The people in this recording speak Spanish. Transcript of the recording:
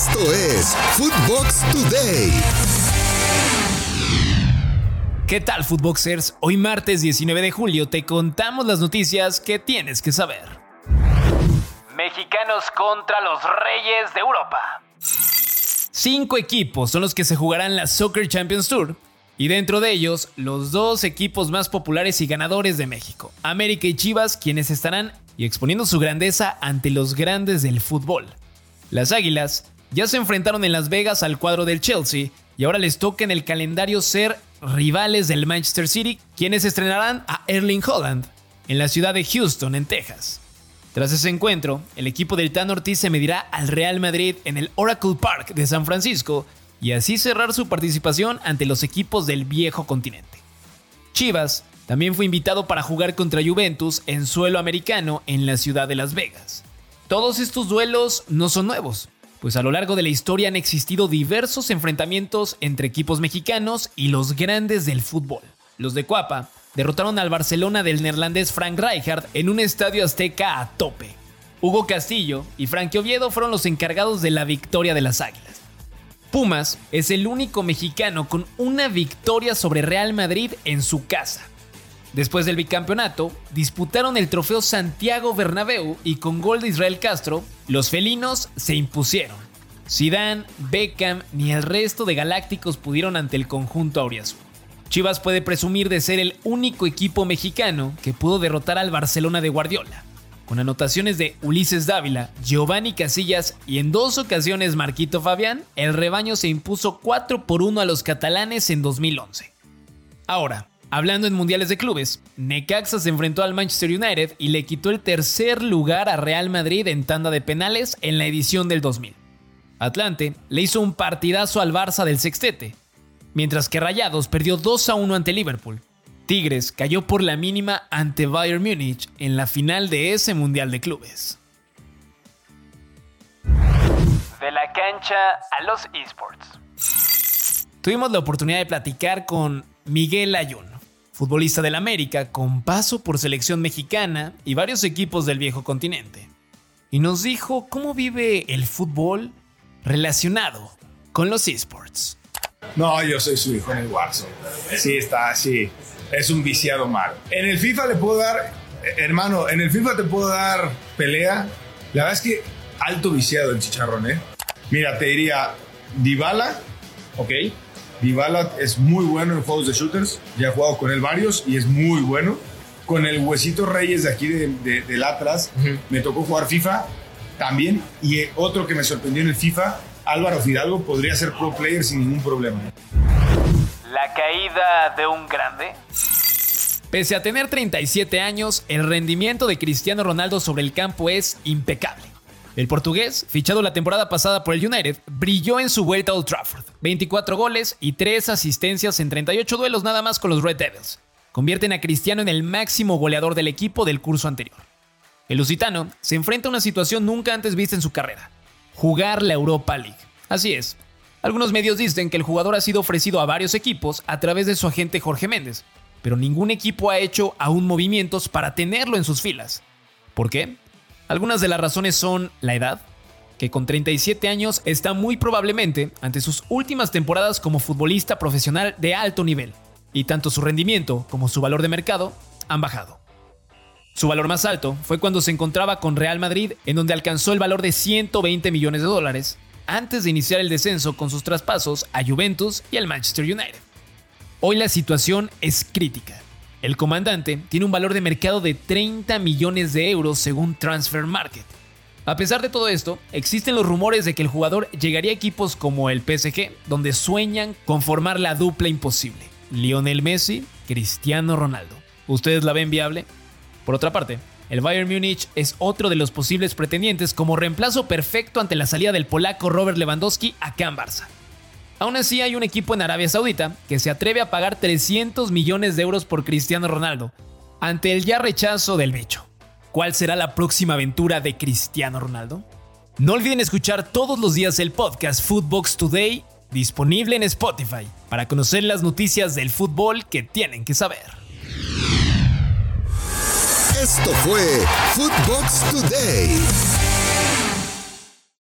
Esto es Footbox Today. ¿Qué tal, Footboxers? Hoy martes 19 de julio te contamos las noticias que tienes que saber. Mexicanos contra los Reyes de Europa. Cinco equipos son los que se jugarán la Soccer Champions Tour y dentro de ellos los dos equipos más populares y ganadores de México, América y Chivas, quienes estarán y exponiendo su grandeza ante los grandes del fútbol. Las Águilas ya se enfrentaron en Las Vegas al cuadro del Chelsea y ahora les toca en el calendario ser rivales del Manchester City, quienes estrenarán a Erling Holland en la ciudad de Houston, en Texas. Tras ese encuentro, el equipo del Tan Ortiz se medirá al Real Madrid en el Oracle Park de San Francisco y así cerrar su participación ante los equipos del viejo continente. Chivas también fue invitado para jugar contra Juventus en suelo americano en la ciudad de Las Vegas. Todos estos duelos no son nuevos, pues a lo largo de la historia han existido diversos enfrentamientos entre equipos mexicanos y los grandes del fútbol. Los de Cuapa derrotaron al Barcelona del neerlandés Frank Rijkaard en un estadio azteca a tope. Hugo Castillo y Frank Oviedo fueron los encargados de la victoria de las Águilas. Pumas es el único mexicano con una victoria sobre Real Madrid en su casa. Después del bicampeonato, disputaron el trofeo Santiago Bernabéu y con gol de Israel Castro, los felinos se impusieron. Zidane, Beckham ni el resto de galácticos pudieron ante el conjunto auriazul. Chivas puede presumir de ser el único equipo mexicano que pudo derrotar al Barcelona de Guardiola, con anotaciones de Ulises Dávila, Giovanni Casillas y en dos ocasiones Marquito Fabián, el rebaño se impuso 4 por 1 a los catalanes en 2011. Ahora, Hablando en mundiales de clubes, Necaxa se enfrentó al Manchester United y le quitó el tercer lugar a Real Madrid en tanda de penales en la edición del 2000. Atlante le hizo un partidazo al Barça del sextete, mientras que Rayados perdió 2 a 1 ante Liverpool. Tigres cayó por la mínima ante Bayern Múnich en la final de ese mundial de clubes. De la cancha a los esports. Tuvimos la oportunidad de platicar con Miguel Ayun, futbolista del América con paso por selección mexicana y varios equipos del viejo continente. Y nos dijo cómo vive el fútbol relacionado con los esports. No, yo soy su hijo en el Warzone. Sí, está así. Es un viciado mal. En el FIFA le puedo dar, eh, hermano, en el FIFA te puedo dar pelea. La verdad es que alto viciado el chicharrón, ¿eh? Mira, te diría Dybala, ¿ok? Dybala es muy bueno en juegos de shooters, ya he jugado con él varios y es muy bueno. Con el Huesito Reyes de aquí de, del Atlas, me tocó jugar FIFA también. Y otro que me sorprendió en el FIFA, Álvaro Fidalgo, podría ser pro player sin ningún problema. La caída de un grande. Pese a tener 37 años, el rendimiento de Cristiano Ronaldo sobre el campo es impecable. El portugués, fichado la temporada pasada por el United, brilló en su vuelta a Old Trafford. 24 goles y 3 asistencias en 38 duelos nada más con los Red Devils. Convierten a Cristiano en el máximo goleador del equipo del curso anterior. El lusitano se enfrenta a una situación nunca antes vista en su carrera. Jugar la Europa League. Así es. Algunos medios dicen que el jugador ha sido ofrecido a varios equipos a través de su agente Jorge Méndez, pero ningún equipo ha hecho aún movimientos para tenerlo en sus filas. ¿Por qué? Algunas de las razones son la edad, que con 37 años está muy probablemente ante sus últimas temporadas como futbolista profesional de alto nivel, y tanto su rendimiento como su valor de mercado han bajado. Su valor más alto fue cuando se encontraba con Real Madrid, en donde alcanzó el valor de 120 millones de dólares, antes de iniciar el descenso con sus traspasos a Juventus y al Manchester United. Hoy la situación es crítica. El comandante tiene un valor de mercado de 30 millones de euros según Transfer Market. A pesar de todo esto, existen los rumores de que el jugador llegaría a equipos como el PSG, donde sueñan con formar la dupla imposible. Lionel Messi, Cristiano Ronaldo. ¿Ustedes la ven viable? Por otra parte, el Bayern Múnich es otro de los posibles pretendientes como reemplazo perfecto ante la salida del polaco Robert Lewandowski a en Barça. Aún así hay un equipo en Arabia Saudita que se atreve a pagar 300 millones de euros por Cristiano Ronaldo, ante el ya rechazo del bicho. ¿Cuál será la próxima aventura de Cristiano Ronaldo? No olviden escuchar todos los días el podcast Footbox Today, disponible en Spotify, para conocer las noticias del fútbol que tienen que saber. Esto fue Footbox Today.